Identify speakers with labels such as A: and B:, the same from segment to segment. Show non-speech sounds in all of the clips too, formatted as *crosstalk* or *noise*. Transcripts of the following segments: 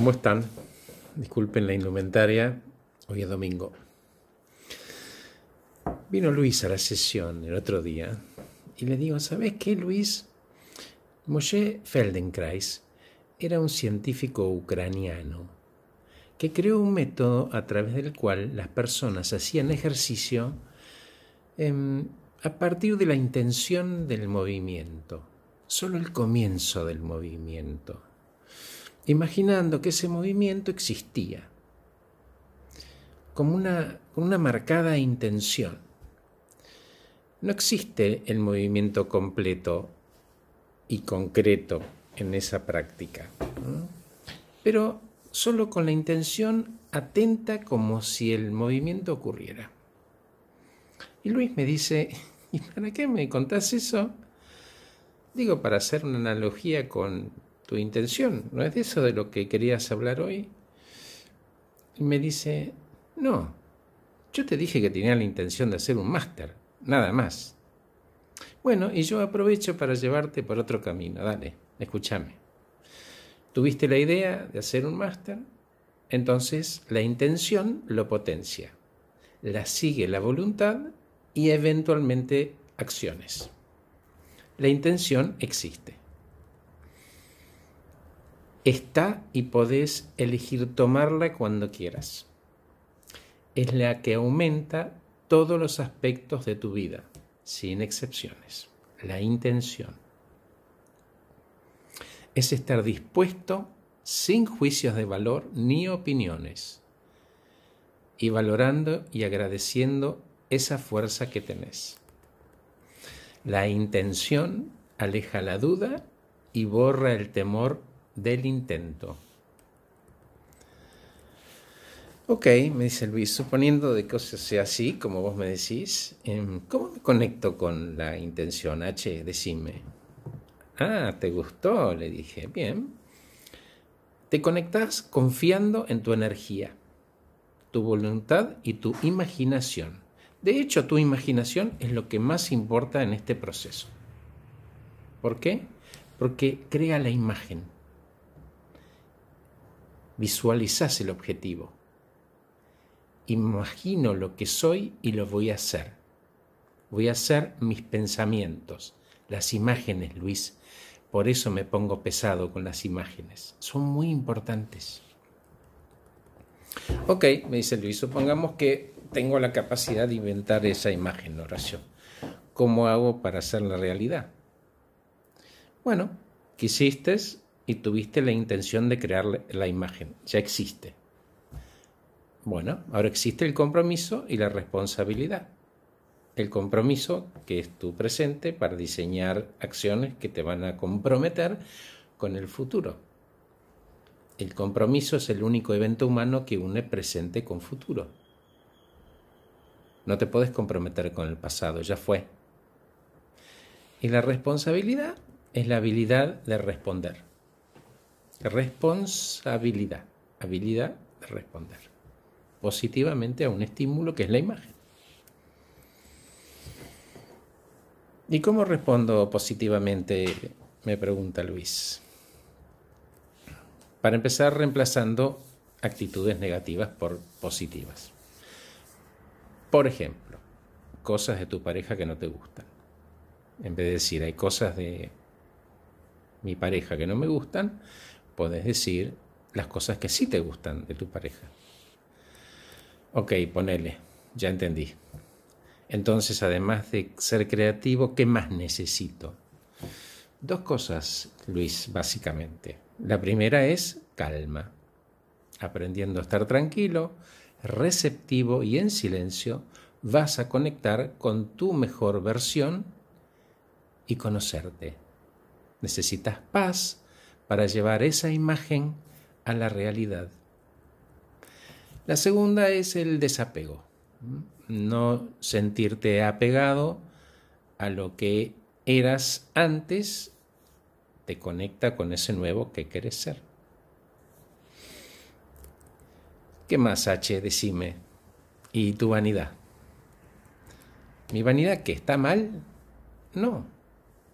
A: ¿Cómo están? Disculpen la indumentaria, hoy es domingo. Vino Luis a la sesión el otro día y le digo, ¿sabes qué, Luis? Moshe Feldenkrais era un científico ucraniano que creó un método a través del cual las personas hacían ejercicio em, a partir de la intención del movimiento, solo el comienzo del movimiento imaginando que ese movimiento existía, como una, una marcada intención. No existe el movimiento completo y concreto en esa práctica, pero solo con la intención atenta como si el movimiento ocurriera. Y Luis me dice, *laughs* ¿y para qué me contás eso? Digo, para hacer una analogía con tu intención, ¿no es de eso de lo que querías hablar hoy? Y me dice, no, yo te dije que tenía la intención de hacer un máster, nada más. Bueno, y yo aprovecho para llevarte por otro camino, dale, escúchame. Tuviste la idea de hacer un máster, entonces la intención lo potencia, la sigue la voluntad y eventualmente acciones. La intención existe está y podés elegir tomarla cuando quieras. Es la que aumenta todos los aspectos de tu vida, sin excepciones. La intención. Es estar dispuesto sin juicios de valor ni opiniones y valorando y agradeciendo esa fuerza que tenés. La intención aleja la duda y borra el temor del intento. Ok, me dice Luis, suponiendo de que sea así, como vos me decís, em, ¿cómo me conecto con la intención? H, decime. Ah, ¿te gustó? Le dije, bien. Te conectas confiando en tu energía, tu voluntad y tu imaginación. De hecho, tu imaginación es lo que más importa en este proceso. ¿Por qué? Porque crea la imagen visualizás el objetivo. Imagino lo que soy y lo voy a hacer. Voy a hacer mis pensamientos, las imágenes, Luis. Por eso me pongo pesado con las imágenes. Son muy importantes. Ok, me dice Luis, supongamos que tengo la capacidad de inventar esa imagen, oración. ¿Cómo hago para hacerla realidad? Bueno, quisiste y tuviste la intención de crear la imagen. Ya existe. Bueno, ahora existe el compromiso y la responsabilidad. El compromiso, que es tu presente, para diseñar acciones que te van a comprometer con el futuro. El compromiso es el único evento humano que une presente con futuro. No te puedes comprometer con el pasado, ya fue. Y la responsabilidad es la habilidad de responder. Responsabilidad, habilidad de responder positivamente a un estímulo que es la imagen. ¿Y cómo respondo positivamente? Me pregunta Luis. Para empezar, reemplazando actitudes negativas por positivas. Por ejemplo, cosas de tu pareja que no te gustan. En vez de decir, hay cosas de mi pareja que no me gustan, podés decir las cosas que sí te gustan de tu pareja. Ok, ponele, ya entendí. Entonces, además de ser creativo, ¿qué más necesito? Dos cosas, Luis, básicamente. La primera es calma. Aprendiendo a estar tranquilo, receptivo y en silencio, vas a conectar con tu mejor versión y conocerte. Necesitas paz, para llevar esa imagen a la realidad. La segunda es el desapego, no sentirte apegado a lo que eras antes, te conecta con ese nuevo que quieres ser. ¿Qué más, H? Decime. ¿Y tu vanidad? ¿Mi vanidad que está mal? No.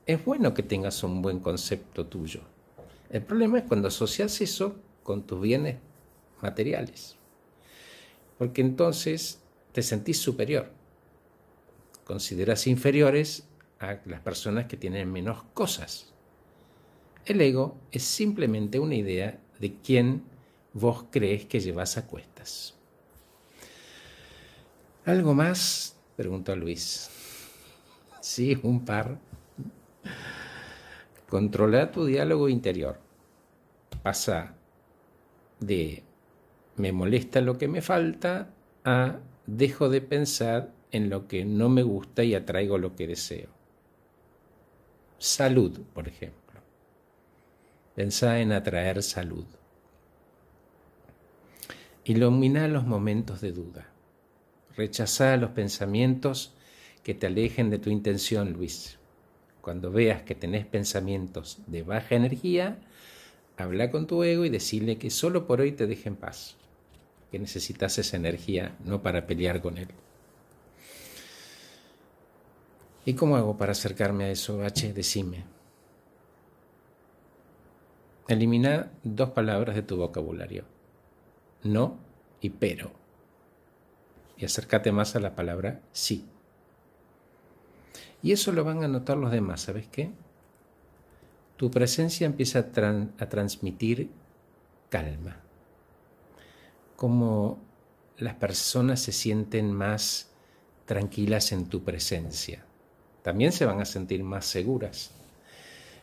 A: Es bueno que tengas un buen concepto tuyo. El problema es cuando asocias eso con tus bienes materiales. Porque entonces te sentís superior. Consideras inferiores a las personas que tienen menos cosas. El ego es simplemente una idea de quién vos crees que llevas a cuestas. ¿Algo más? preguntó Luis. Sí, un par. Controla tu diálogo interior. Pasa de me molesta lo que me falta a dejo de pensar en lo que no me gusta y atraigo lo que deseo. Salud, por ejemplo. Pensá en atraer salud. Ilumina los momentos de duda. Rechazá los pensamientos que te alejen de tu intención, Luis. Cuando veas que tenés pensamientos de baja energía, habla con tu ego y decirle que solo por hoy te deje en paz, que necesitas esa energía no para pelear con él. ¿Y cómo hago para acercarme a eso, H? Decime. Elimina dos palabras de tu vocabulario. No y pero. Y acércate más a la palabra sí. Y eso lo van a notar los demás, ¿sabes qué? Tu presencia empieza a, transmitir calma. Como las personas se sienten más tranquilas en tu presencia también se van a sentir más seguras,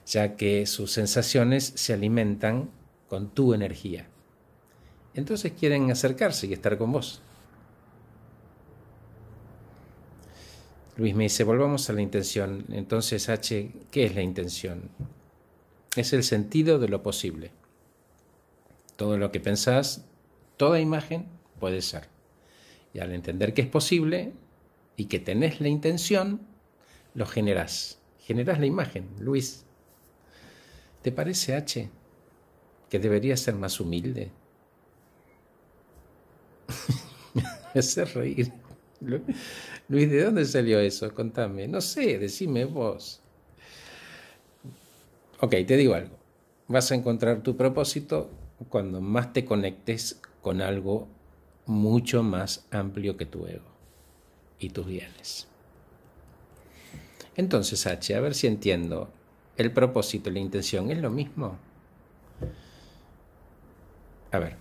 A: ya que sus sensaciones se alimentan con tu energía. Entonces quieren acercarse y estar con vos. Luis me dice, volvamos a la intención. Entonces, H, ¿qué es la intención? Es el sentido de lo posible. Todo lo que pensás, toda imagen puede ser. Y al entender que es posible y que tenés la intención, lo generas. Generas la imagen, Luis. ¿Te parece, H, que debería ser más humilde? *laughs* Me hace reír. Luis, ¿de dónde salió eso? Contame. No sé, decime vos. Ok, te digo algo. Vas a encontrar tu propósito cuando más te conectes con algo mucho más amplio que tu ego y tus bienes. Entonces, H, a ver si entiendo. ¿El propósito y la intención es lo mismo? A ver,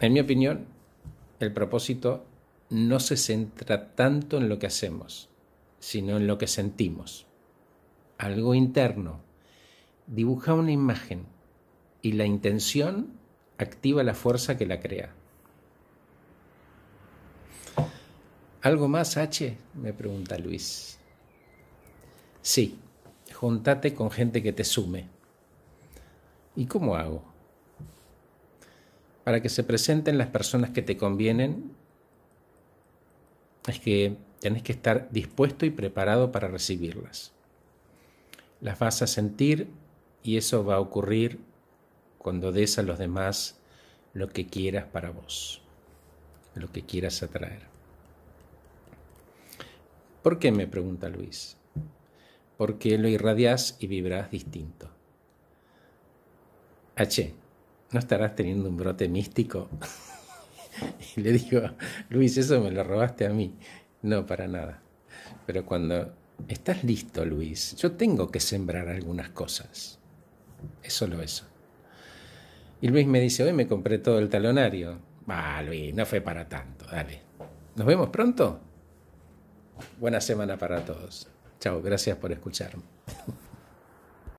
A: en mi opinión, el propósito no se centra tanto en lo que hacemos, sino en lo que sentimos. Algo interno. Dibuja una imagen y la intención activa la fuerza que la crea. ¿Algo más, H? me pregunta Luis. Sí, juntate con gente que te sume. ¿Y cómo hago? Para que se presenten las personas que te convienen, es que tenés que estar dispuesto y preparado para recibirlas. Las vas a sentir y eso va a ocurrir cuando des a los demás lo que quieras para vos, lo que quieras atraer. ¿Por qué? me pregunta Luis porque lo irradias y vibras distinto. H, ¿no estarás teniendo un brote místico? *laughs* *laughs* y le digo, Luis, eso me lo robaste a mí. No, para nada. Pero cuando estás listo, Luis, yo tengo que sembrar algunas cosas. Es solo eso. Y Luis me dice, hoy me compré todo el talonario. Ah, Luis, no fue para tanto, dale. ¿Nos vemos pronto? Buena semana para todos. Chao, gracias por escucharme. *laughs*